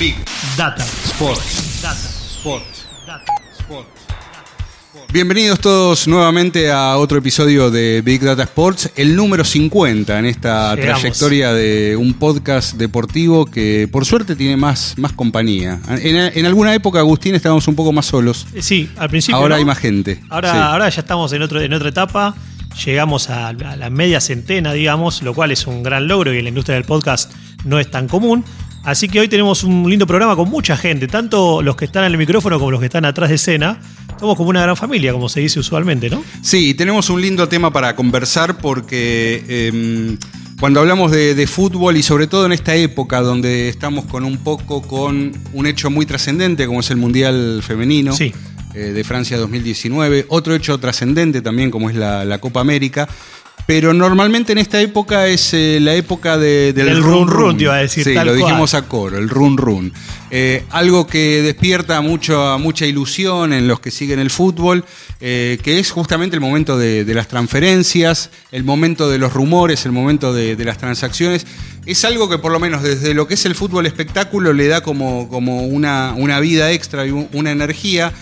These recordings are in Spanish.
Big Data Sports. Data Sports. Data Sports. Bienvenidos todos nuevamente a otro episodio de Big Data Sports, el número 50 en esta Llegamos. trayectoria de un podcast deportivo que por suerte tiene más, más compañía. En, en alguna época, Agustín, estábamos un poco más solos. Eh, Sí, al principio. Ahora ¿no? hay más gente. Ahora, Sí. ahora ya estamos en, otro, en otra etapa. Llegamos a, a la media centena, digamos, lo cual es un gran logro y en la industria del podcast no es tan común. Así que hoy tenemos un lindo programa con mucha gente, tanto los que están en el micrófono como los que están atrás de escena. Somos como una gran familia, como se dice usualmente, ¿no? Sí, tenemos un lindo tema para conversar porque eh, cuando hablamos de, de fútbol y sobre todo en esta época donde estamos con un poco con un hecho muy trascendente como es el Mundial Femenino Sí. eh, de Francia 2019, otro hecho trascendente también como es la, la Copa América. Pero normalmente en esta época es eh, la época de- del, Del run run, te iba a decir, Sí, tal lo cual. dijimos a coro, el run run. Eh, algo que despierta mucho, mucha ilusión en los que siguen el fútbol, eh, que es justamente el momento de, de las transferencias, el momento de los rumores, el momento de, de las transacciones. Es algo que por lo menos desde lo que es el fútbol espectáculo le da como, como una, una vida extra y un- una energía.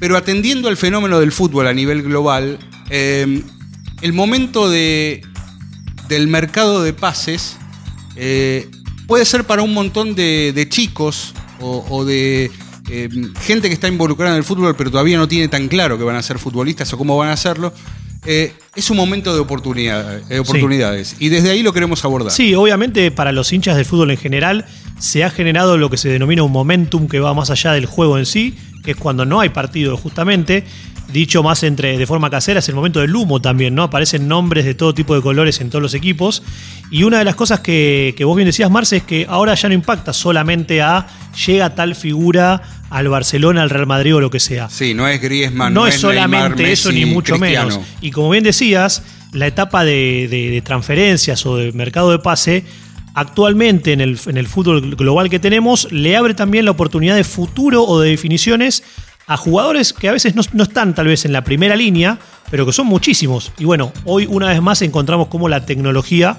Pero atendiendo al fenómeno del fútbol a nivel global, eh, el momento de, del mercado de pases eh, puede ser para un montón de, de chicos o, o de eh, gente que está involucrada en el fútbol pero todavía no tiene tan claro que van a ser futbolistas o cómo van a hacerlo. Eh, es un momento de oportunidad- eh, oportunidades y desde ahí lo queremos abordar. Sí, obviamente para los hinchas del fútbol en general se ha generado lo que se denomina un momentum que va más allá del juego en sí, que es cuando no hay partido justamente. Dicho más entre de forma casera, es el momento del humo también, ¿no? Aparecen nombres de todo tipo de colores en todos los equipos. Y una de las cosas que, que vos bien decías, Marce, es que ahora ya no impacta solamente a llega tal figura al Barcelona, al Real Madrid o lo que sea Sí, no es Griezmann, no, es solamente Neymar, eso, ni mucho Cristiano. menos. Y como bien decías, la etapa de, de- de transferencias o de mercado de pase, actualmente en el, en el fútbol global que tenemos, le abre también la oportunidad de futuro o de definiciones a jugadores que a veces no, no están tal vez en la primera línea, pero que son muchísimos. Y bueno, hoy una vez más encontramos cómo la tecnología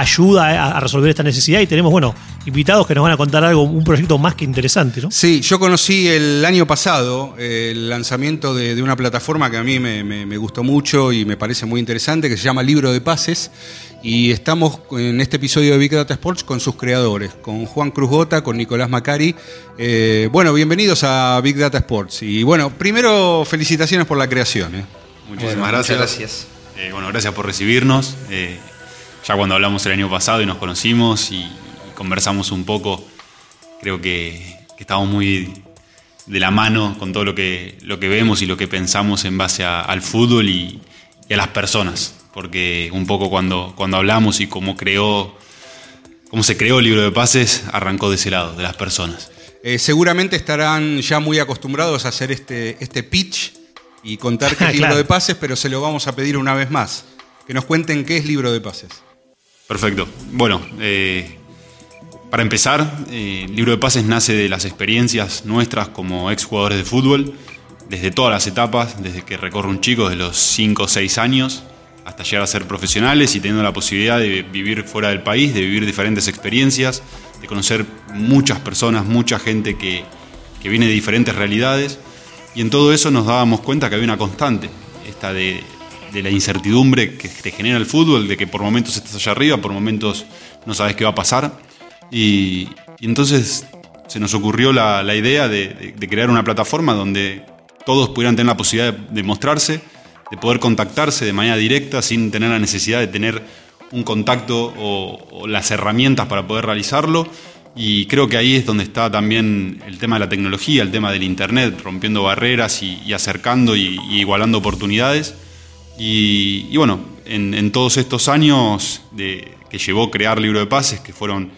ayuda a, a resolver esta necesidad y tenemos, bueno, invitados que nos van a contar algo, un proyecto más que interesante, ¿no? Sí, yo conocí el año pasado eh, el lanzamiento de, de una plataforma que a mí me, me- me gustó mucho y me parece muy interesante, que se llama Libro de Pases. Y estamos en este episodio de Big Data Sports con sus creadores, con Juan Cruz Gota, con Nicolás Macari. Eh, bueno, bienvenidos a Big Data Sports. Y bueno, primero felicitaciones por la creación. ¿eh? Muchísimas Bueno, gracias. muchas gracias. Eh, bueno, gracias por recibirnos. Ya cuando hablamos el año pasado y nos conocimos y, y conversamos un poco, creo que, que estamos muy de la mano con todo lo que, lo que vemos y lo que pensamos en base a- al fútbol y, y a las personas. Porque un poco cuando, cuando hablamos y cómo creó, cómo se creó el libro de pases, arrancó de ese lado, de las personas. Eh, seguramente estarán ya muy acostumbrados a hacer este, este pitch y contar qué es libro Claro. de pases, pero se lo vamos a pedir una vez más. Que nos cuenten qué es libro de pases. Perfecto. Bueno, eh, para empezar, eh, libro de pases nace de las experiencias nuestras como exjugadores de fútbol, desde todas las etapas, desde que recorre un chico de los 5 o 6 años hasta llegar a ser profesionales y teniendo la posibilidad de vivir fuera del país, de vivir diferentes experiencias, de conocer muchas personas, mucha gente que, que viene de diferentes realidades. Y en todo eso nos dábamos cuenta que había una constante, esta de, de la incertidumbre que te genera el fútbol, de que por momentos estás allá arriba, por momentos no sabes qué va a pasar. Y, entonces se nos ocurrió la, idea de, crear una plataforma donde todos pudieran tener la posibilidad de, mostrarse, de poder contactarse de manera directa sin tener la necesidad de tener un contacto o, las herramientas para poder realizarlo. Y creo que ahí es donde está también el tema de la tecnología, el tema del Internet, rompiendo barreras y, acercando y igualando oportunidades. Y, bueno, en, todos estos años de, que llevó crear Libro de Pases, que fueron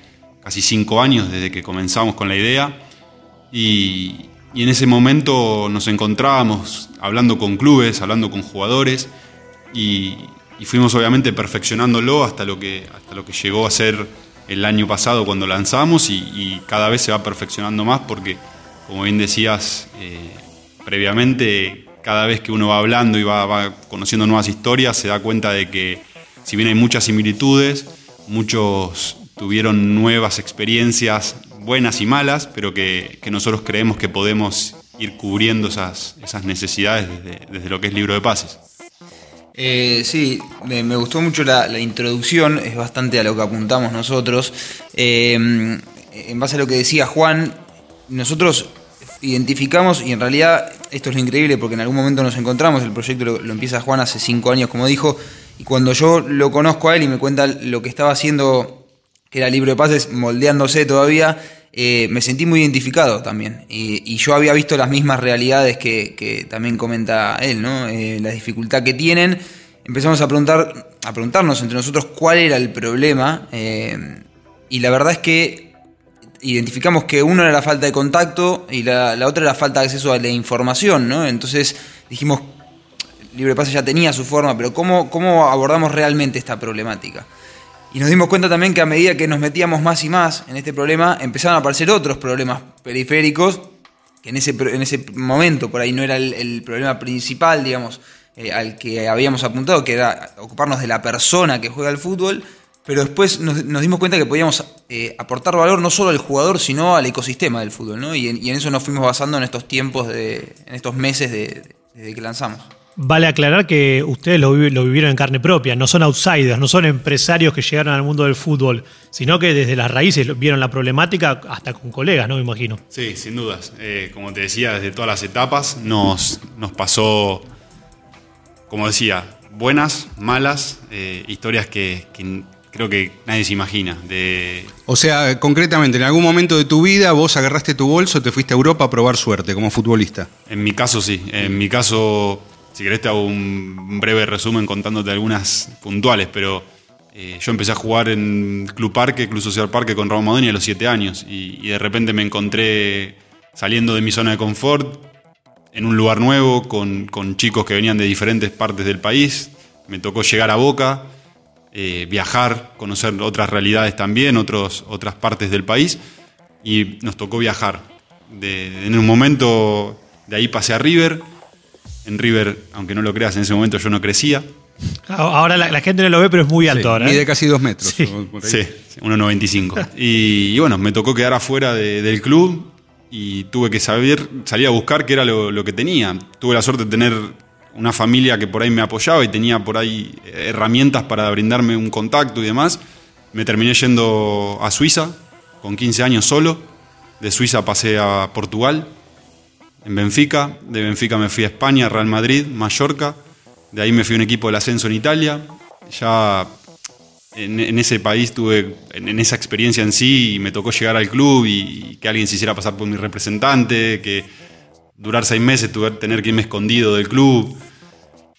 casi cinco años desde que comenzamos con la idea, Y, en ese momento nos encontrábamos hablando con clubes, hablando con jugadores y, fuimos obviamente perfeccionándolo hasta lo, que, hasta lo que llegó a ser el año pasado cuando lanzamos y, y cada vez se va perfeccionando más porque, como bien decías eh, previamente, cada vez que uno va hablando y va, va conociendo nuevas historias se da cuenta de que si bien hay muchas similitudes, muchos tuvieron nuevas experiencias buenas y malas, pero que, que nosotros creemos que podemos ir cubriendo esas, esas necesidades desde, desde lo que es libro de pases. Eh, sí, me, gustó mucho la, la introducción, es bastante a lo que apuntamos nosotros. Eh, en base a lo que decía Juan, nosotros identificamos, y en realidad esto es lo increíble porque en algún momento nos encontramos, el proyecto lo, empieza Juan hace cinco años, como dijo, y cuando yo lo conozco a él y me cuenta lo que estaba haciendo, que era libro de pases, moldeándose todavía, eh, me sentí muy identificado también. Y, y, yo había visto las mismas realidades que, que también comenta él, ¿no? Eh, la dificultad que tienen. Empezamos a preguntar, a preguntarnos entre nosotros cuál era el problema. Eh, y la verdad es que identificamos que uno era la falta de contacto y la, la otra era la falta de acceso a la información, ¿no? Entonces dijimos, Libre Pase ya tenía su forma, pero ¿cómo, cómo abordamos realmente esta problemática? Y nos dimos cuenta también que a medida que nos metíamos más y más en este problema, empezaron a aparecer otros problemas periféricos, que en ese, en ese momento por ahí no era el, problema principal, digamos, eh, al que habíamos apuntado, que era ocuparnos de la persona que juega al fútbol, pero después nos dimos cuenta que podíamos eh, aportar valor no solo al jugador, sino al ecosistema del fútbol, ¿no? Y en, y en eso nos fuimos basando en estos tiempos, de, en estos meses de, desde que lanzamos. Vale aclarar que ustedes lo, lo, vivieron en carne propia, no son outsiders, no son empresarios que llegaron al mundo del fútbol, sino que desde las raíces vieron la problemática hasta con colegas, ¿no? Me imagino. Sí, sin dudas. Eh, como te decía, desde todas las etapas nos, nos pasó, como decía, buenas, malas, eh, historias que, que creo que nadie se imagina. De... O sea, concretamente, en algún momento de tu vida vos agarraste tu bolso, te fuiste a Europa a probar suerte como futbolista. En mi caso sí, en mi caso si querés te hago un breve resumen contándote algunas puntuales, pero eh, yo empecé a jugar en Club Parque, Club Social Parque con Ramón Modeni a los 7 años y, y, de repente me encontré saliendo de mi zona de confort en un lugar nuevo con, con chicos que venían de diferentes partes del país. Me tocó llegar a Boca, eh, viajar, conocer otras realidades también, otros, otras partes del país y nos tocó viajar. De, en un momento de ahí pasé a River en River, aunque no lo creas, en ese momento yo no crecía. Ahora la, la gente no lo ve, pero es muy alto sí, ahora. Mide ¿eh? casi dos metros. Sí, sí 1,95. y, y, bueno, me tocó quedar afuera de, del club y tuve que saber, salir a buscar qué era lo, lo, que tenía. Tuve la suerte de tener una familia que por ahí me apoyaba y tenía por ahí herramientas para brindarme un contacto y demás. Me terminé yendo a Suiza con 15 años solo. De Suiza pasé a Portugal en Benfica, de Benfica me fui a España, Real Madrid, Mallorca, de ahí me fui a un equipo del ascenso en Italia, ya en, en ese país tuve, en, en, esa experiencia en sí, y me tocó llegar al club y, y, que alguien se hiciera pasar por mi representante, que durar seis meses, tuve tener que irme escondido del club,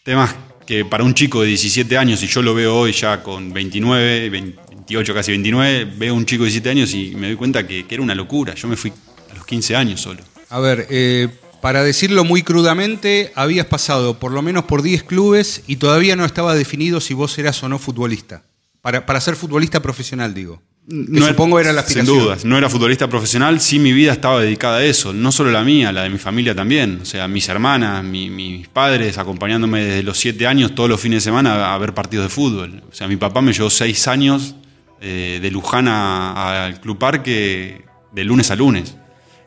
temas que para un chico de 17 años, y yo lo veo hoy ya con 29, 28, casi 29, veo un chico de 17 años y me doy cuenta que, que era una locura, yo me fui a los 15 años solo. A ver, eh, para decirlo muy crudamente, habías pasado por lo menos por 10 clubes y todavía no estaba definido si vos eras o no futbolista. Para, para ser futbolista profesional, digo. No supongo era la aspiración. Sin dudas, no era futbolista profesional, sí mi vida estaba dedicada a eso, no solo la mía, la de mi familia también. O sea, mis hermanas, mi, mis padres acompañándome desde los 7 años todos los fines de semana a ver partidos de fútbol. O sea, mi papá me llevó 6 años eh, de Luján al Club Parque de lunes a lunes.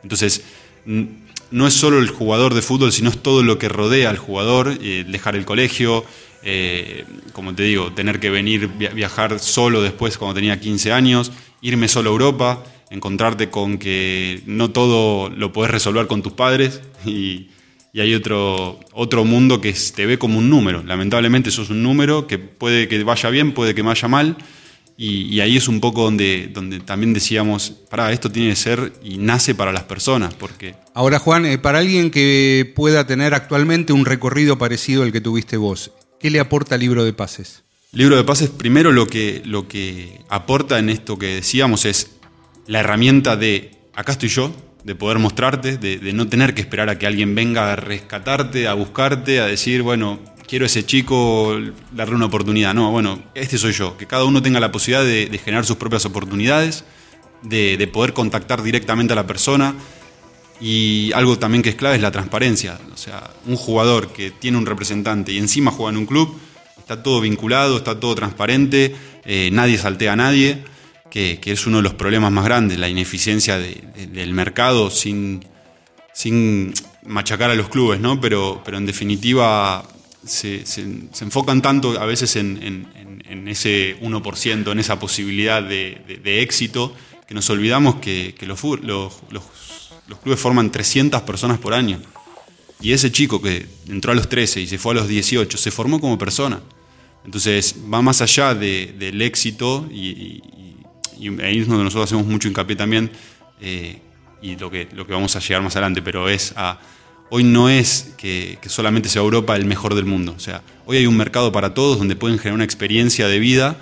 Entonces, no es solo el jugador de fútbol, sino es todo lo que rodea al jugador, eh, dejar el colegio, eh, como te digo, tener que venir, viajar solo después cuando tenía 15 años, irme solo a Europa, encontrarte con que no todo lo podés resolver con tus padres y, y hay otro, otro mundo que te ve como un número. Lamentablemente eso es un número que puede que vaya bien, puede que vaya mal, y, ahí es un poco donde, donde también decíamos, para esto tiene que ser y nace para las personas. Porque... Ahora, Juan, eh, para alguien que pueda tener actualmente un recorrido parecido al que tuviste vos, ¿qué le aporta el libro de pases? Libro de pases, primero lo que, lo que aporta en esto que decíamos es la herramienta de acá estoy yo, de poder mostrarte, de, no tener que esperar a que alguien venga a rescatarte, a buscarte, a decir, bueno, quiero a ese chico darle una oportunidad. No, bueno, este soy yo, que cada uno tenga la posibilidad de, generar sus propias oportunidades, de, de poder contactar directamente a la persona. Y algo también que es clave es la transparencia. O sea, un jugador que tiene un representante y encima juega en un club, está todo vinculado, está todo transparente, eh, nadie saltea a nadie, que, que es uno de los problemas más grandes, la ineficiencia de- de- del mercado sin, sin machacar a los clubes, ¿no? Pero, pero en definitiva se, se- enfocan tanto a veces en, en- en- ese 1%, en esa posibilidad de, éxito, que nos olvidamos que, que los, los- los- los clubes forman 300 personas por año. Y ese chico que entró a los 13 y se fue a los 18, se formó como persona. Entonces va más allá de- del éxito y ahí es donde nosotros hacemos mucho hincapié también eh, y lo que, lo que vamos a llegar más adelante, pero es a... Hoy no es que, que solamente sea Europa el mejor del mundo. O sea, hoy hay un mercado para todos donde pueden generar una experiencia de vida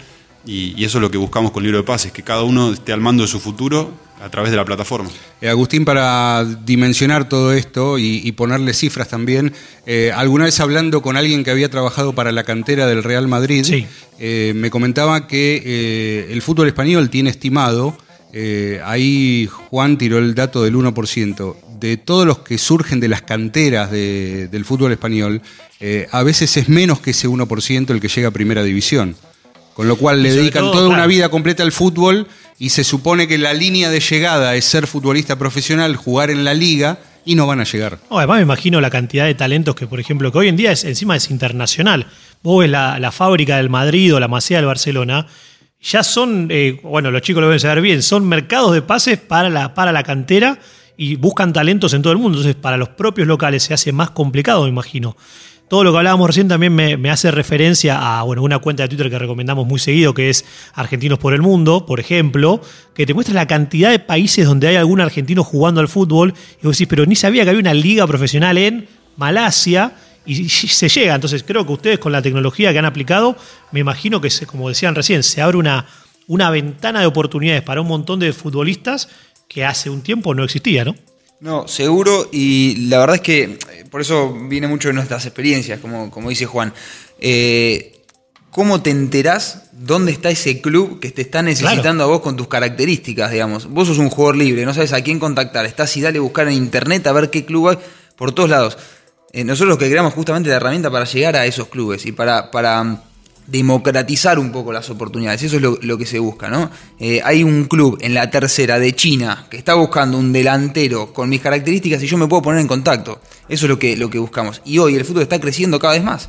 y, y eso es lo que buscamos con Libro de Pases, que cada uno esté al mando de su futuro a través de la plataforma. Eh, Agustín, para dimensionar todo esto y, y ponerle cifras también, eh, alguna vez hablando con alguien que había trabajado para la cantera del Real Madrid, Sí. eh, me comentaba que eh, el fútbol español tiene estimado, eh, ahí Juan tiró el dato del 1%, de todos los que surgen de las canteras de- del fútbol español, eh, a veces es menos que ese 1% el que llega a primera división. Con lo cual le dedican todo, toda una vida completa al fútbol y se supone que la línea de llegada es ser futbolista profesional, jugar en la liga y no van a llegar. No, además me imagino la cantidad de talentos que, por ejemplo, que hoy en día es, encima es internacional. Vos ves la, la fábrica del Madrid o la Masía del Barcelona, ya son, eh, bueno, los chicos lo deben saber bien, son mercados de pases para la, para la cantera y buscan talentos en todo el mundo. Entonces, para los propios locales se hace más complicado, me imagino. Todo lo que hablábamos recién también me, hace referencia a bueno, una cuenta de Twitter que recomendamos muy seguido, que es Argentinos por el Mundo, por ejemplo, que te muestra la cantidad de países donde hay algún argentino jugando al fútbol. Y vos decís, pero ni sabía que había una liga profesional en Malasia y se llega. Entonces, creo que ustedes con la tecnología que han aplicado, me imagino que, se- como decían recién, se abre una, una ventana de oportunidades para un montón de futbolistas que hace un tiempo no existía, ¿no? No, seguro, y la verdad es que eh, por eso viene mucho de nuestras experiencias, como, como dice Juan. Eh, ¿Cómo te enterás dónde está ese club que te está necesitando a vos con tus características, digamos? Vos sos un jugador libre, no sabes a quién contactar, estás y dale a buscar en internet a ver qué club hay por todos lados. Eh, nosotros lo que creamos justamente la herramienta para llegar a esos clubes y para, para democratizar un poco las oportunidades. Eso es lo, que se busca, ¿no? Eh, hay un club en la tercera de China que está buscando un delantero con mis características y yo me puedo poner en contacto. Eso es lo que, lo que buscamos. Y hoy el fútbol está creciendo cada vez más.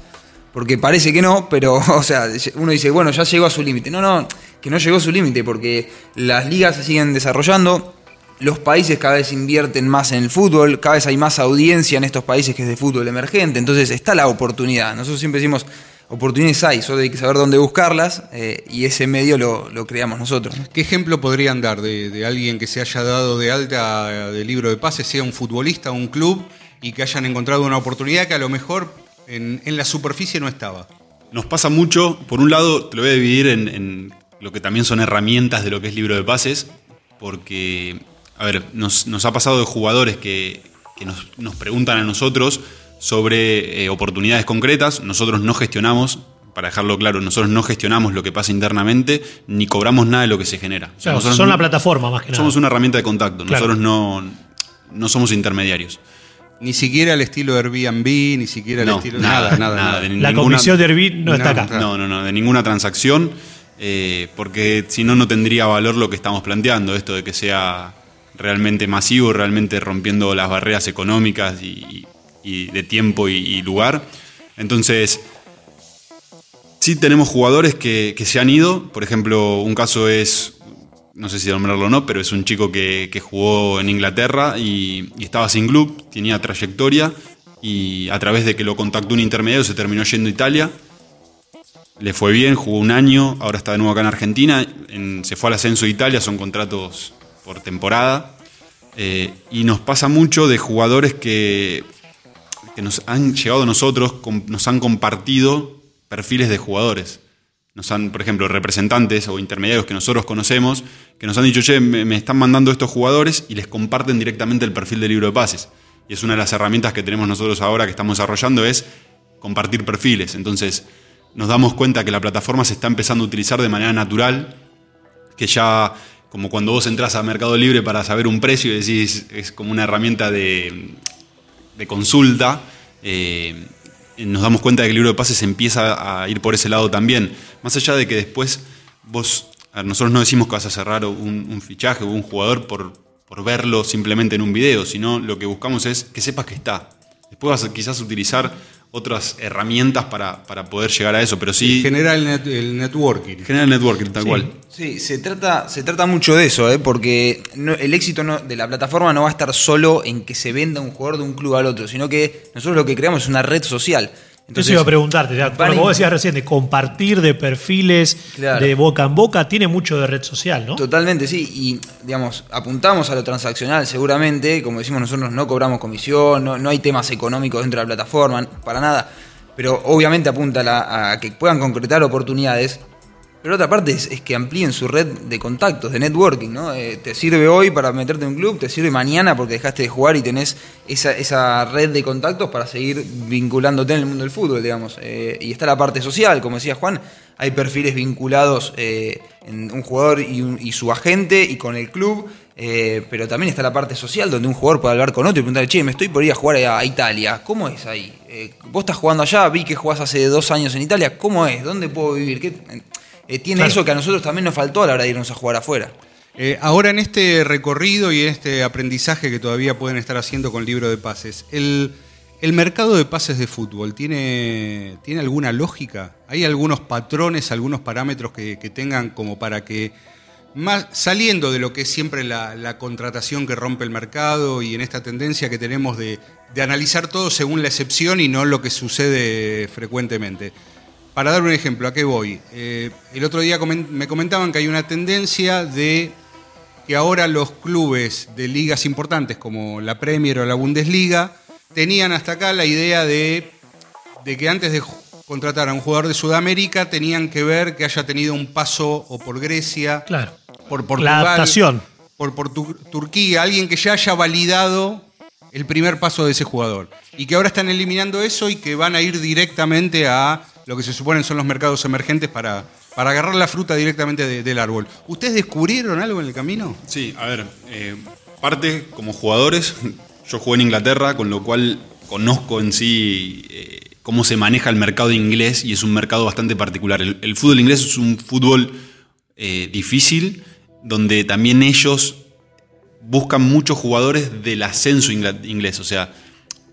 Porque parece que no, pero, o sea, uno dice, bueno, ya llegó a su límite. No, no, que no llegó a su límite porque las ligas se siguen desarrollando, los países cada vez invierten más en el fútbol, cada vez hay más audiencia en estos países que es de fútbol emergente, entonces está la oportunidad. Nosotros siempre decimos, oportunidades hay, solo hay que saber dónde buscarlas eh, y ese medio lo, lo creamos nosotros. ¿no? ¿Qué ejemplo podrían dar de, de alguien que se haya dado de alta de libro de pases, sea un futbolista, un club, y que hayan encontrado una oportunidad que a lo mejor en, en la superficie no estaba? Nos pasa mucho, por un lado, te lo voy a dividir en, en lo que también son herramientas de lo que es libro de pases, porque, a ver, nos, nos ha pasado de jugadores que, que nos, nos preguntan a nosotros sobre eh, oportunidades concretas, nosotros no gestionamos, para dejarlo claro, nosotros no gestionamos lo que pasa internamente, ni cobramos nada de lo que se genera. O sea, Claro, nosotros son no- la plataforma más que nada. Somos una herramienta de contacto, Claro. nosotros no, no somos intermediarios. Ni siquiera el estilo Airbnb, ni siquiera el No, estilo. nada, Nada, nada. nada, La ninguna- comisión de Airbnb no está No, acá. No, no, no, de ninguna transacción, eh, porque si no, no tendría valor lo que estamos planteando, esto de que sea realmente masivo, realmente rompiendo las barreras económicas y, y de tiempo y, lugar. Entonces, sí tenemos jugadores que, se han ido, por ejemplo, un caso es, no sé si nombrarlo o no, pero es un chico que, jugó en Inglaterra y, estaba sin club, tenía trayectoria y a través de que lo contactó un intermediario se terminó yendo a Italia le fue bien, jugó un año, ahora está de nuevo acá en Argentina, en- se fue al ascenso de Italia, son contratos por temporada. Eh, y nos pasa mucho de jugadores que, que nos han llegado a nosotros, nos han compartido perfiles de jugadores. nos han, por ejemplo, representantes o intermediarios que nosotros conocemos, que nos han dicho, che, me están mandando estos jugadores y les comparten directamente el perfil del libro de pases. Y es una de las herramientas que tenemos nosotros ahora que estamos desarrollando, es compartir perfiles. Entonces, nos damos cuenta que la plataforma se está empezando a utilizar de manera natural, que ya, como cuando vos entras a Mercado Libre para saber un precio y decís, es como una herramienta de, de consulta, eh, nos damos cuenta de que el libro de pases empieza a ir por ese lado también. Más allá de que después vos, a nosotros no decimos que vas a cerrar un, un fichaje o un jugador por, por verlo simplemente en un video, sino lo que buscamos es que sepas que está. Después vas a quizás utilizar otras herramientas para, para poder llegar a eso, pero sí... Genera el, net- el networking. Genera el networking, tal Sí. cual. Sí, se trata, se trata mucho de eso, ¿eh? porque no- el éxito no- de la plataforma no va a estar solo en que se venda un jugador de un club al otro, sino que nosotros lo que creamos es una red social. Eso iba a preguntarte, ya, como a- vos decías recién, de compartir de perfiles Claro. de boca en boca, tiene mucho de red social, ¿no? Totalmente, sí. Y, digamos, apuntamos a lo transaccional seguramente. Como decimos nosotros, no cobramos comisión, no, no hay temas económicos dentro de la plataforma, para nada. Pero obviamente apunta a, la- a que puedan concretar oportunidades. Pero otra parte es, que amplíen su red de contactos, de networking, ¿no? Eh, te sirve hoy para meterte en un club, te sirve mañana porque dejaste de jugar y tenés esa, esa red de contactos para seguir vinculándote en el mundo del fútbol, digamos. Eh, y está la parte social, como decía Juan, hay perfiles vinculados eh, en un jugador y, su agente y con el club, pero también está la parte social donde un jugador puede hablar con otro y preguntarle, che, me estoy por ir a jugar a, Italia, ¿cómo es ahí? Vos estás jugando allá, vi que jugás hace dos años en Italia, ¿cómo es? ¿Dónde puedo vivir? ¿Qué- eh, tiene Claro. eso que a nosotros también nos faltó a la hora de irnos a jugar afuera. Eh, ahora en este recorrido y en este aprendizaje que todavía pueden estar haciendo con libro de pases, ¿el, el mercado de pases de fútbol tiene, tiene alguna lógica? ¿Hay algunos patrones, algunos parámetros que, que tengan como para que, más, saliendo de lo que es siempre la, la contratación que rompe el mercado y en esta tendencia que tenemos de, de analizar todo según la excepción y no lo que sucede frecuentemente? Para dar un ejemplo, ¿a qué voy? Eh, el otro día me comentaban que hay una tendencia de que ahora los clubes de ligas importantes como la Premier o la Bundesliga tenían hasta acá la idea de, de que antes de contratar a un jugador de Sudamérica tenían que ver que haya tenido un paso o por Grecia, Claro. por La Portugal, adaptación. por, por Tur- Turquía, alguien que ya haya validado el primer paso de ese jugador. Y que ahora están eliminando eso y que van a ir directamente a lo que se suponen son los mercados emergentes para, para agarrar la fruta directamente de- del árbol. ¿Ustedes descubrieron algo en el camino? Sí, a ver, eh, parte como jugadores, yo jugué en Inglaterra, con lo cual conozco en sí eh, cómo se maneja el mercado inglés y es un mercado bastante particular. El, fútbol inglés es un fútbol eh, difícil, donde también ellos buscan muchos jugadores del ascenso inglés, o sea,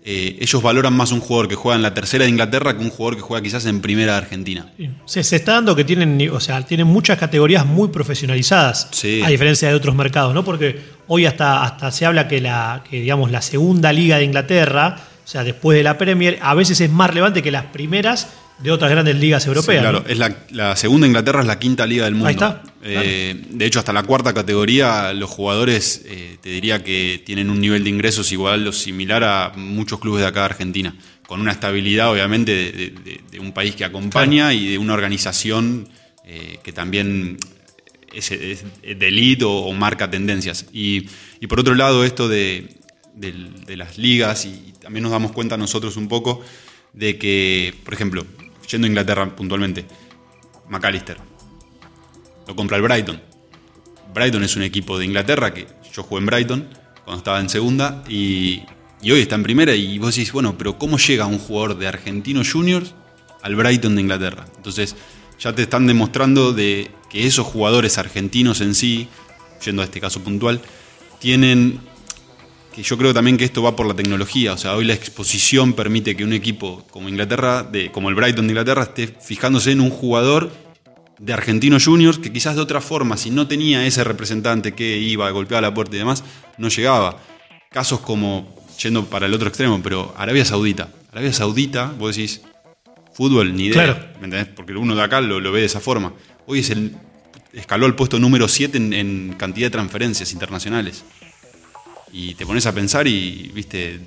eh, ellos valoran más un jugador que juega en la tercera de Inglaterra que un jugador que juega quizás en primera de Argentina. Se, se está dando que tienen, o sea, tienen muchas categorías muy profesionalizadas, Sí. a diferencia de otros mercados, ¿no? Porque hoy hasta, hasta se habla que la, que digamos la segunda liga de Inglaterra, o sea, después de la Premier, a veces es más relevante que las primeras de otras grandes ligas europeas. Sí, claro, ¿no? es la, la segunda Inglaterra es la quinta liga del mundo. Ahí está, Eh, De hecho, hasta la cuarta categoría, los jugadores, eh, te diría que tienen un nivel de ingresos igual o similar a muchos clubes de acá de Argentina, con una estabilidad, obviamente, de, de- de- de un país que acompaña y de una organización eh, que también es, es de elite o, o marca tendencias. Y, y por otro lado, esto de, de las ligas, y también nos damos cuenta nosotros un poco de que, por ejemplo, yendo a Inglaterra puntualmente, McAllister lo compra el Brighton. Brighton es un equipo de Inglaterra que yo jugué en Brighton cuando estaba en segunda y, y hoy está en primera y vos decís, bueno, pero ¿cómo llega un jugador de Argentinos Juniors al Brighton de Inglaterra? Entonces ya te están demostrando de que esos jugadores argentinos en sí, yendo a este caso puntual, tienen que yo creo también que esto va por la tecnología, o sea, hoy la exposición permite que un equipo como Inglaterra, de, como el Brighton de Inglaterra, esté fijándose en un jugador de Argentinos Juniors que quizás de otra forma, si no tenía ese representante que iba, golpeaba la puerta y demás, no llegaba. Casos como, yendo para el otro extremo, pero Arabia Saudita. Arabia Saudita, vos decís, fútbol, ni idea. Claro. ¿me entendés? Porque uno de acá lo, lo ve de esa forma. Hoy es el, escaló al puesto número 7 en, en cantidad de transferencias internacionales. Y te pones a pensar y, viste,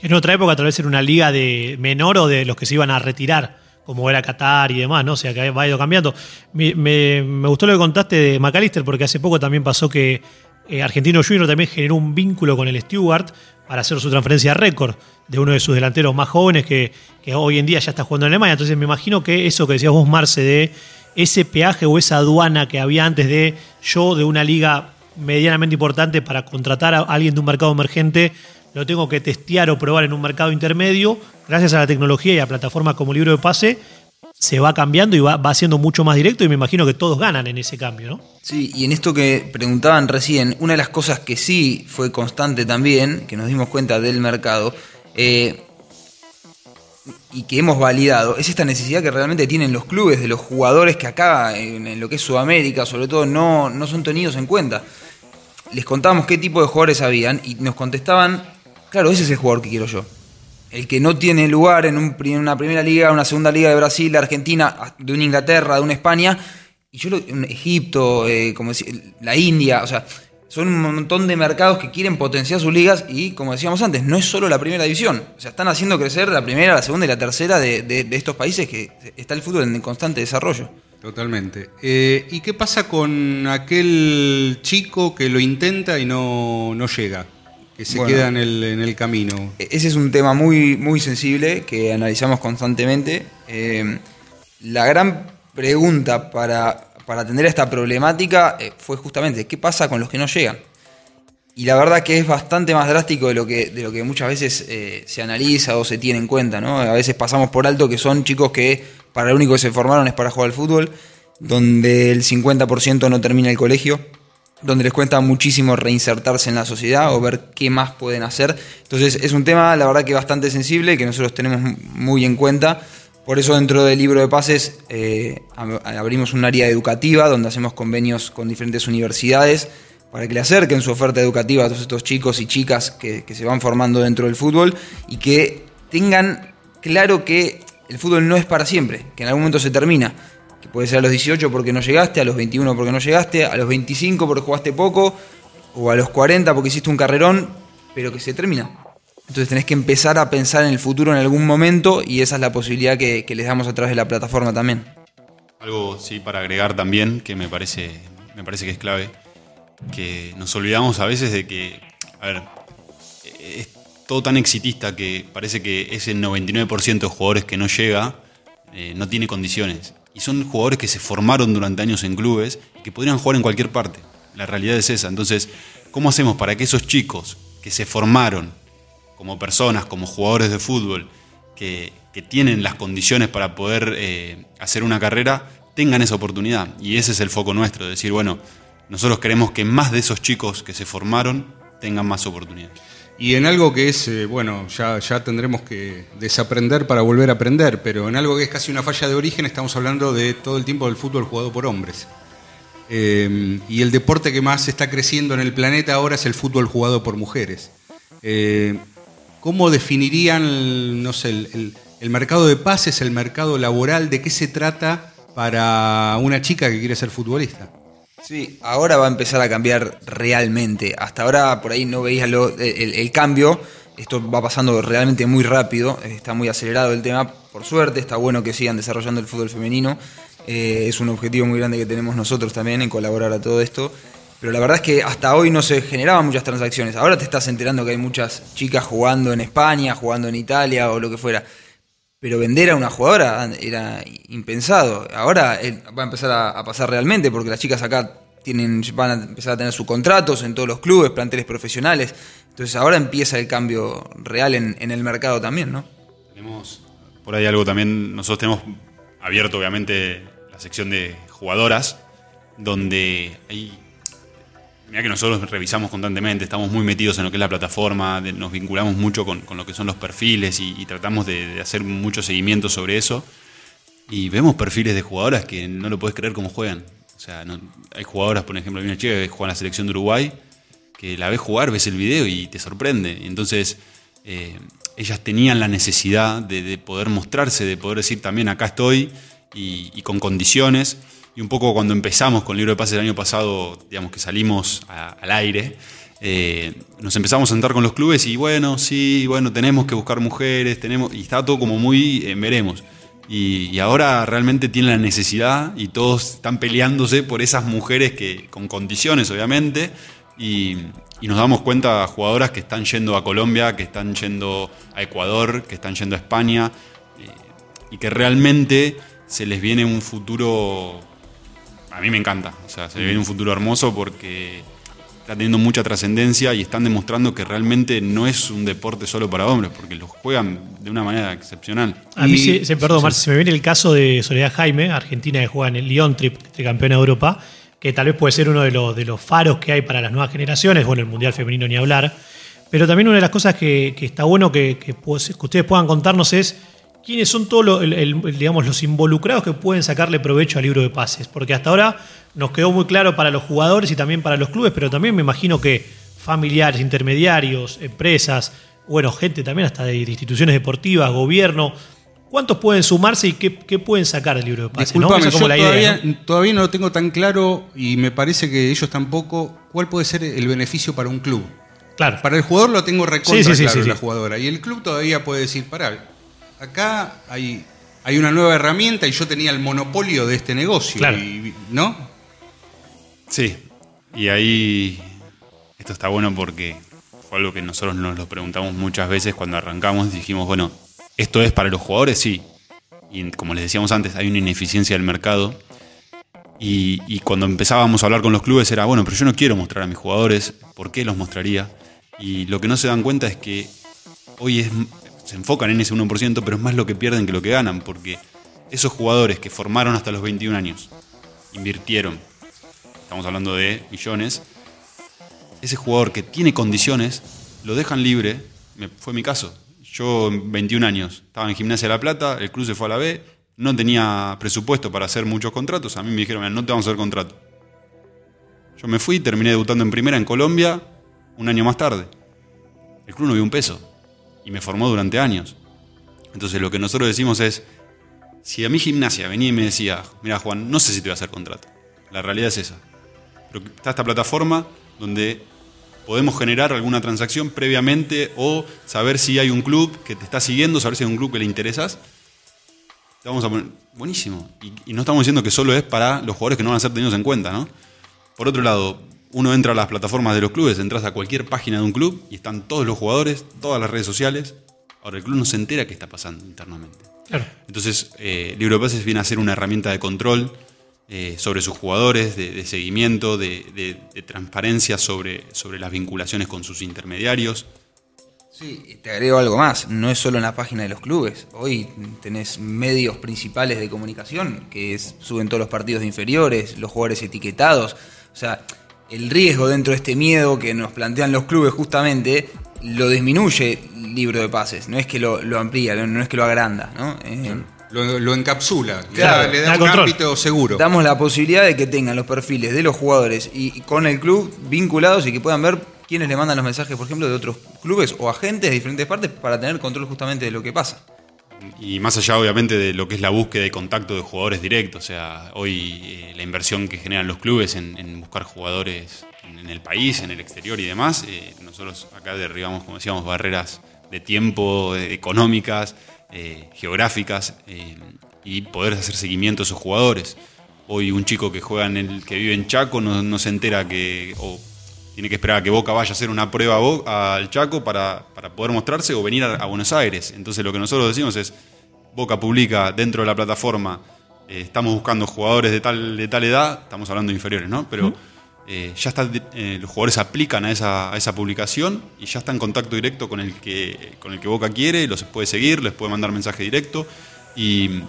Que en otra época tal vez era una liga de menor o de los que se iban a retirar, como era Qatar y demás, ¿no? O sea, que va ido cambiando. Me, me- gustó lo que contaste de McAllister, porque hace poco también pasó que eh, Argentino Junior también generó un vínculo con el Stewart para hacer su transferencia récord de uno de sus delanteros más jóvenes que, que hoy en día ya está jugando en Alemania. Entonces me imagino que eso que decías vos, Marce, de ese peaje o esa aduana que había antes de yo de una liga medianamente importante para contratar a alguien de un mercado emergente, lo tengo que testear o probar en un mercado intermedio, gracias a la tecnología y a plataformas como Libro de Pase, se va cambiando y va, va siendo mucho más directo y me imagino que todos ganan en ese cambio, ¿no? Sí, y en esto que preguntaban recién, una de las cosas que sí fue constante también, que nos dimos cuenta del mercado, eh, y que hemos validado, es esta necesidad que realmente tienen los clubes, de los jugadores que acá, en, lo que es Sudamérica, sobre todo, no, no son tenidos en cuenta. Les contábamos qué tipo de jugadores habían y nos contestaban, claro, ese es el jugador que quiero yo. El que no tiene lugar en, un una primera liga, una segunda liga de Brasil, Argentina, de una Inglaterra, de una España, y yo lo, Egipto, eh, como decía, la India, o sea, son un montón de mercados que quieren potenciar sus ligas y, como decíamos antes, no es solo la primera división. O sea, están haciendo crecer la primera, la segunda y la tercera de estos países que está el fútbol en constante desarrollo. Totalmente. Eh, ¿Y qué pasa con aquel chico que lo intenta y no, no llega? Que se Bueno. queda en el, en el camino. E-, Ese es un tema muy, muy sensible que analizamos constantemente. Eh, la gran pregunta para, para atender a esta problemática eh, fue justamente qué pasa con los que no llegan. Y la verdad que es bastante más drástico de lo que, de lo que muchas veces eh, se analiza o se tiene en cuenta. ¿no? A veces pasamos por alto que son chicos que para lo único que se formaron es para jugar al fútbol, donde el 50% no termina el colegio, donde les cuesta muchísimo reinsertarse en la sociedad o ver qué más pueden hacer. Entonces es un tema, la verdad, que bastante sensible, que nosotros tenemos muy en cuenta. Por eso dentro del libro de pases eh, ab- abrimos un área educativa donde hacemos convenios con diferentes universidades para que le acerquen su oferta educativa a todos estos chicos y chicas que se van formando dentro del fútbol y que tengan claro que el fútbol no es para siempre, que en algún momento se termina que puede ser a los 18 porque no llegaste, a los 21 porque no llegaste, a los 25 porque jugaste poco, o a los 40 porque hiciste un carrerón, pero que se termina. Entonces tenés que empezar a pensar en el futuro en algún momento y esa es la posibilidad que, les damos a través de la plataforma también. Algo sí para agregar también que me parece, me parece que es clave, que nos olvidamos a veces de que, a ver, es todo tan exitista que parece que ese 99% de jugadores que no llega eh, no tiene condiciones. Y son jugadores que se formaron durante años en clubes y que podrían jugar en cualquier parte. La realidad es esa. Entonces, ¿cómo hacemos para que esos chicos que se formaron como personas, como jugadores de fútbol, que, que tienen las condiciones para poder eh, hacer una carrera, tengan esa oportunidad? Y ese es el foco nuestro, de decir, bueno, nosotros queremos que más de esos chicos que se formaron tengan más oportunidades. Y en algo que es, eh, bueno, ya, ya tendremos que desaprender para volver a aprender, pero en algo que es casi una falla de origen estamos hablando de todo el tiempo del fútbol jugado por hombres. Eh, y el deporte que más está creciendo en el planeta ahora es el fútbol jugado por mujeres. Eh, ¿Cómo definirían, no sé, el, el- el mercado de pases, el mercado laboral? ¿De qué se trata para una chica que quiere ser futbolista? Sí, ahora va a empezar a cambiar realmente. Hasta ahora por ahí no veías lo- el, el cambio. Esto va pasando realmente muy rápido. Está muy acelerado el tema. Por suerte, está bueno que sigan desarrollando el fútbol femenino. Eh, es un objetivo muy grande que tenemos nosotros también en colaborar a todo esto. Pero la verdad es que hasta hoy no se generaban muchas transacciones. Ahora te estás enterando que hay muchas chicas jugando en España, jugando en Italia o lo que fuera. Pero vender a una jugadora era impensado. Ahora eh, va a empezar a, pasar realmente porque las chicas acá tienen, van a empezar a tener sus contratos en todos los clubes, planteles profesionales. Entonces ahora empieza el cambio real en, en el mercado también, ¿no? Tenemos por ahí algo también, nosotros tenemos abierto obviamente la sección de jugadoras, donde hay... Mira que nosotros revisamos constantemente, estamos muy metidos en lo que es la plataforma, nos vinculamos mucho con, con lo que son los perfiles y, tratamos de, hacer mucho seguimiento sobre eso. Y vemos perfiles de jugadoras que no lo puedes creer cómo juegan. O sea, hay jugadoras, por ejemplo, hay una chica que juega en la selección de Uruguay, que la ves jugar, ves el video y te sorprende. Entonces, eh, ellas tenían la necesidad de, de poder mostrarse, de poder decir también acá estoy y, y con condiciones. Y un poco cuando empezamos con el libro de pases el año pasado, digamos que salimos al aire, eh, nos empezamos a sentar con los clubes y bueno, sí, bueno, tenemos que buscar mujeres, tenemos, y estaba todo como muy, eh, veremos. Y, ahora realmente tienen la necesidad y todos están peleándose por esas mujeres que, con condiciones, obviamente. Y, y nos damos cuenta jugadoras que están yendo a Colombia, que están yendo a Ecuador, que están yendo a España. eh, y que realmente se les viene un futuro. A mí me encanta. O sea, se les viene un futuro hermoso porque está teniendo mucha trascendencia y están demostrando que realmente no es un deporte solo para hombres, porque lo juegan de una manera excepcional. A mí, Y- se, se- perdón, Marce, se me viene el caso de Soledad Jaime, argentina que juega en el Lyon Trip, campeona de Europa, que tal vez puede ser uno de los, de los faros que hay para las nuevas generaciones, bueno, el Mundial Femenino ni hablar, pero también una de las cosas que, que está bueno que, que que ustedes puedan contarnos es quiénes son todos los, el- el- digamos, los involucrados que pueden sacarle provecho al libro de pases, porque hasta ahora nos quedó muy claro para los jugadores y también para los clubes, pero también me imagino que familiares, intermediarios, empresas, bueno, gente también hasta de instituciones deportivas, gobierno. ¿Cuántos pueden sumarse y qué, qué pueden sacar del libro de pases? ¿no? Esa como yo la todavía, idea. ¿no? todavía no lo tengo tan claro y me parece que ellos tampoco. ¿Cuál puede ser el beneficio para un club? Claro. Para el jugador lo tengo recontra Sí, sí, sí, claro, la jugadora. Y el club todavía puede decir, pará, acá hay, hay una nueva herramienta y yo tenía el monopolio de este negocio. Claro. y- ¿No? Sí, y ahí esto está bueno porque fue algo que nosotros nos lo preguntamos muchas veces cuando arrancamos. Dijimos, bueno, ¿esto es para los jugadores? Sí. Y como les decíamos antes, hay una ineficiencia del mercado. Y, y cuando empezábamos a hablar con los clubes era, bueno, pero yo no quiero mostrar a mis jugadores, ¿por qué los mostraría? Y lo que no se dan cuenta es que hoy es, se enfocan en ese 1%, pero es más lo que pierden que lo que ganan, porque esos jugadores que formaron hasta los 21 años, invirtieron, estamos hablando de millones, ese jugador que tiene condiciones, lo dejan libre, fue mi caso. Yo en 21 años estaba en Gimnasia de La Plata, el club se fue a la B, no tenía presupuesto para hacer muchos contratos, a mí me dijeron, "Mira, no te vamos a hacer contrato. Yo me fui, terminé debutando en primera en Colombia un año más tarde. El club no vio un peso y me formó durante años. Entonces lo que nosotros decimos es, si a mi gimnasia venía y me decía, mira Juan, no sé si te voy a hacer contrato. La realidad es esa. Pero está esta plataforma donde podemos generar alguna transacción previamente o saber si hay un club que te está siguiendo, saber si hay un club que le interesas. Te vamos a poner, buenísimo. Y, y no estamos diciendo que solo es para los jugadores que no van a ser tenidos en cuenta, ¿no? Por otro lado, uno entra a las plataformas de los clubes, entras a cualquier página de un club y están todos los jugadores, todas las redes sociales. Ahora el club no se entera qué está pasando internamente. Claro. Entonces, eh, Libro de Pases viene a ser una herramienta de control eh, sobre sus jugadores, de, de seguimiento, de, de- de transparencia sobre, sobre las vinculaciones con sus intermediarios. Sí, y te agrego algo más, no es solo en la página de los clubes. Hoy tenés medios principales de comunicación que es- suben todos los partidos de inferiores, los jugadores etiquetados. O sea, el riesgo dentro de este miedo que nos plantean los clubes justamente lo disminuye el libro de pases. No es que lo, lo amplía, no, no es que lo agranda. ¿no? Eh, Lo, lo encapsula, le Claro, da- le da, da un control. ámbito seguro. Damos la posibilidad de que tengan los perfiles de los jugadores y y con el club vinculados y que puedan ver quiénes le mandan los mensajes, por ejemplo, de otros clubes o agentes de diferentes partes para tener control justamente de lo que pasa. Y más allá, obviamente, de lo que es la búsqueda y contacto de jugadores directos. O sea, hoy eh, la inversión que generan los clubes en, buscar jugadores en, el país, en el exterior y demás, eh, nosotros acá derribamos, como decíamos, barreras de tiempo, eh, económicas, geográficas, y poder hacer seguimiento a esos jugadores. Hoy un chico que juega en el, que vive en Chaco no, se entera que. Tiene que esperar a que Boca vaya a hacer una prueba al Chaco para, para poder mostrarse o venir a, a Buenos Aires. Entonces lo que nosotros decimos es, Boca publica dentro de la plataforma, eh, estamos buscando jugadores de tal, de tal edad, estamos hablando de inferiores, ¿no? Pero eh, ya está, eh, los jugadores aplican a esa, a esa publicación y ya está en contacto directo con el que, con el que Boca quiere, los puede seguir, les puede mandar mensaje directo y,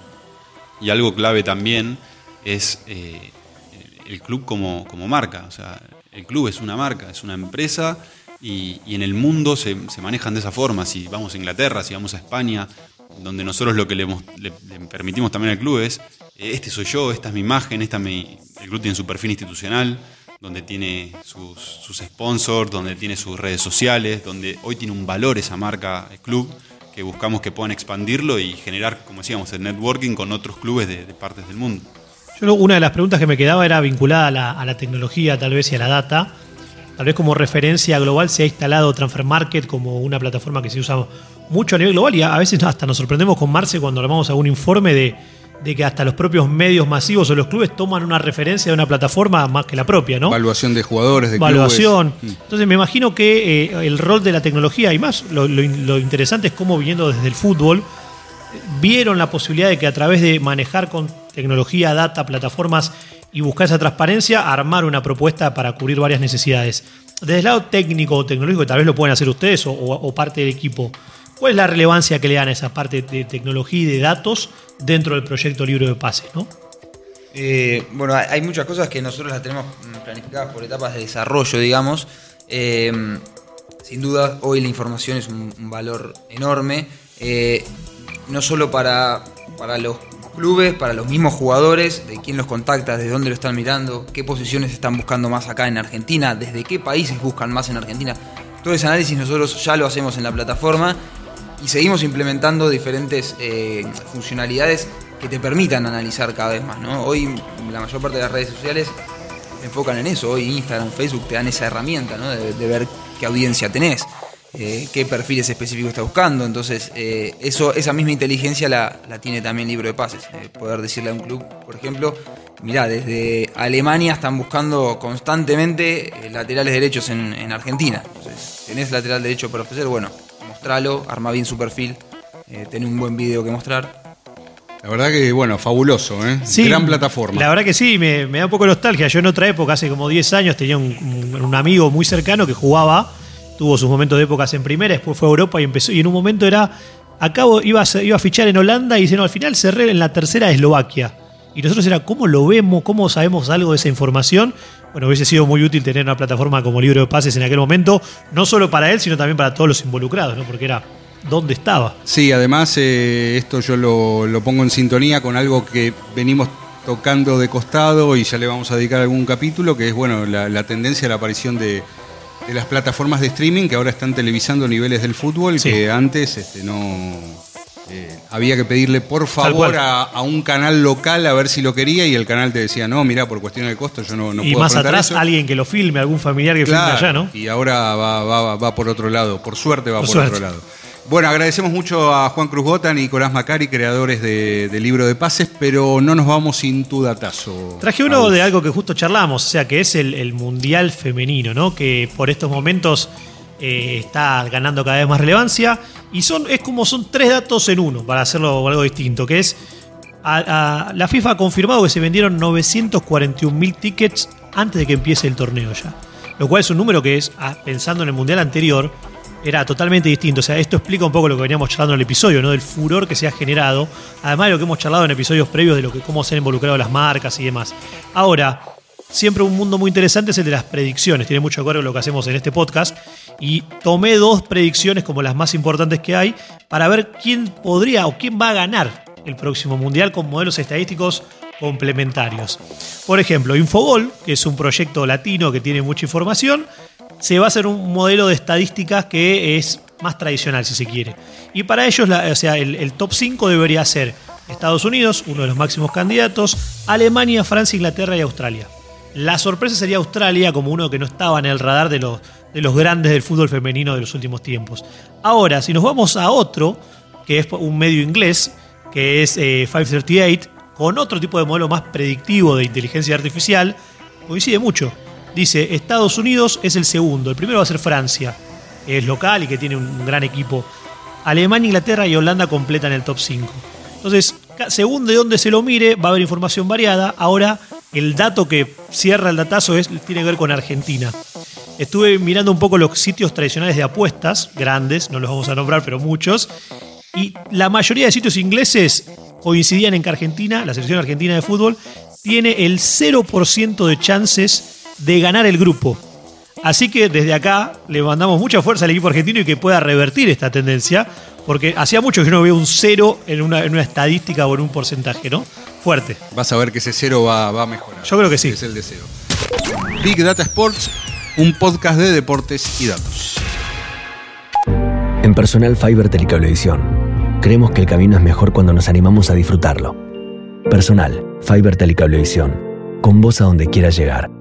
y algo clave también es el club como, como marca. O sea, el club es una marca, es una empresa y, y en el mundo se, se manejan de esa forma. Si vamos a Inglaterra, si vamos a España, donde nosotros lo que le, le- le permitimos también al club es, este soy yo, esta es mi imagen, esta es mi- el club tiene su perfil institucional, donde tiene sus, sus sponsors, donde tiene sus redes sociales, donde hoy tiene un valor esa marca, el club, que buscamos que puedan expandirlo y generar, como decíamos, el networking con otros clubes de- de partes del mundo. Yo una de las preguntas que me quedaba era vinculada a la, a la tecnología, tal vez, y a la data. tal vez como referencia global se ha instalado Transfer Market como una plataforma que se usa mucho a nivel global y a veces hasta nos sorprendemos con Marce cuando armamos algún informe de, de que hasta los propios medios masivos o los clubes toman una referencia de una plataforma más que la propia, ¿no? Evaluación de jugadores, de Evaluación. clubes. Entonces me imagino que eh, el rol de la tecnología y más lo, lo- lo interesante es cómo viniendo desde el fútbol vieron la posibilidad de que a través de manejar con tecnología, data, plataformas y buscar esa transparencia, armar una propuesta para cubrir varias necesidades. Desde el lado técnico o tecnológico, tal vez lo pueden hacer ustedes o, parte del equipo. ¿Cuál es la relevancia que le dan a esa parte de tecnología y de datos dentro del proyecto Libro de Pases? ¿no? Eh, bueno, hay- muchas cosas que nosotros las tenemos mm, planificadas por etapas de desarrollo, digamos. Eh, sin duda, hoy la información es un, un valor enorme, eh, no solo para, para los clubes, para los mismos jugadores, de quién los contacta, desde dónde lo están mirando, qué posiciones están buscando más acá en Argentina, desde qué países buscan más en Argentina. Todo ese análisis nosotros ya lo hacemos en la plataforma y seguimos implementando diferentes eh, funcionalidades que te permitan analizar cada vez más. ¿no? Hoy la mayor parte de las redes sociales enfocan en eso. Hoy Instagram, Facebook te dan esa herramienta ¿no? de, de ver qué audiencia tenés, eh, qué perfiles específicos estás buscando. Entonces, eh, eso, esa misma inteligencia la, la tiene también Libro de Pases. Eh, poder decirle a un club, por ejemplo, mirá, desde Alemania están buscando constantemente eh, laterales derechos en, en Argentina. Entonces, tenés lateral derecho para ofrecer, bueno, mostralo, arma bien su perfil, eh, tenés un buen video que mostrar. La verdad que, bueno, fabuloso, ¿eh? Sí, Gran plataforma. La verdad que sí, me, me da un poco de nostalgia. Yo en otra época, hace como 10 años, tenía un, un- un amigo muy cercano que jugaba, tuvo sus momentos de épocas en primera, después fue a Europa y empezó. Y en un momento era, acabo, iba iba a fichar en Holanda y dice, no, al final cerré en la tercera de Eslovaquia. Y nosotros era, ¿cómo lo vemos? ¿Cómo sabemos algo de esa información? Bueno, hubiese sido muy útil tener una plataforma como Libro de Pases en aquel momento, no solo para él, sino también para todos los involucrados, ¿no? Porque era, ¿dónde estaba? Sí, además eh, esto yo lo, lo pongo en sintonía con algo que venimos tocando de costado y ya le vamos a dedicar algún capítulo, que es bueno la, la tendencia a la aparición de, de las plataformas de streaming que ahora están televisando niveles del fútbol Sí. que antes este, no eh, había que pedirle por favor a, a un canal local a ver si lo quería y el canal te decía no, mira por cuestiones de costo yo no, no y puedo más atrás, eso". alguien que lo filme, algún familiar que Claro, filme allá, ¿no? Y ahora va, va- va por otro lado, por suerte va Por por, suerte. otro lado. Bueno, agradecemos mucho a Juan Cruz Botan y Nicolás Macari, creadores de- del libro de pases, pero no nos vamos sin tu datazo. Traje uno de algo que justo charlamos, o sea, que es el, el Mundial Femenino, ¿no? Que por estos momentos eh, está ganando cada vez más relevancia. Y son, es como son tres datos en uno, para hacerlo algo distinto, que es. a- a- la FIFA ha confirmado que se vendieron 941 mil tickets antes de que empiece el torneo ya. Lo cual es un número que es, ah, pensando en el Mundial anterior, era totalmente distinto. O sea, esto explica un poco lo que veníamos charlando en el episodio, ¿no? Del furor que se ha generado. Además de lo que hemos charlado en episodios previos de lo que cómo se han involucrado las marcas y demás. Ahora, siempre un mundo muy interesante es el de las predicciones. Tiene mucho que ver con lo que hacemos en este podcast. Y tomé dos predicciones como las más importantes que hay para ver quién podría o quién va a ganar el próximo mundial con modelos estadísticos complementarios. Por ejemplo, Infogol, que es un proyecto latino que tiene mucha información, se va a hacer un modelo de estadísticas que es más tradicional, si se quiere. Y para ellos, o sea, el, top 5 debería ser Estados Unidos, uno de los máximos candidatos, Alemania, Francia, Inglaterra y Australia. La sorpresa sería Australia como uno que no estaba en el radar de los, de los grandes del fútbol femenino de los últimos tiempos. Ahora, si nos vamos a otro, que es un medio inglés, que es eh, 538, con otro tipo de modelo más predictivo de inteligencia artificial, coincide mucho. Dice, Estados Unidos es el segundo, el primero va a ser Francia, que es local y que tiene un, gran equipo. Alemania, Inglaterra y Holanda completan el top 5. Entonces, según de dónde se lo mire, va a haber información variada. Ahora, el dato que cierra el datazo es, tiene que ver con Argentina. Estuve mirando un poco los sitios tradicionales de apuestas, grandes, no los vamos a nombrar, pero muchos. Y la mayoría de sitios ingleses coincidían en que Argentina, la selección argentina de fútbol, tiene el 0% de chances de ganar el grupo. Así que desde acá le mandamos mucha fuerza al equipo argentino y que pueda revertir esta tendencia, porque hacía mucho que yo no veo un cero en una, en una estadística o en un porcentaje, ¿no? Fuerte. Vas a ver que ese cero va, va a mejorar. Yo creo que sí. Es el deseo. Big Data Sports, un podcast de deportes y datos. En Personal Fiber Telecablevisión, creemos que el camino es mejor cuando nos animamos a disfrutarlo. Personal Fiber Telecablevisión, con vos a donde quieras llegar.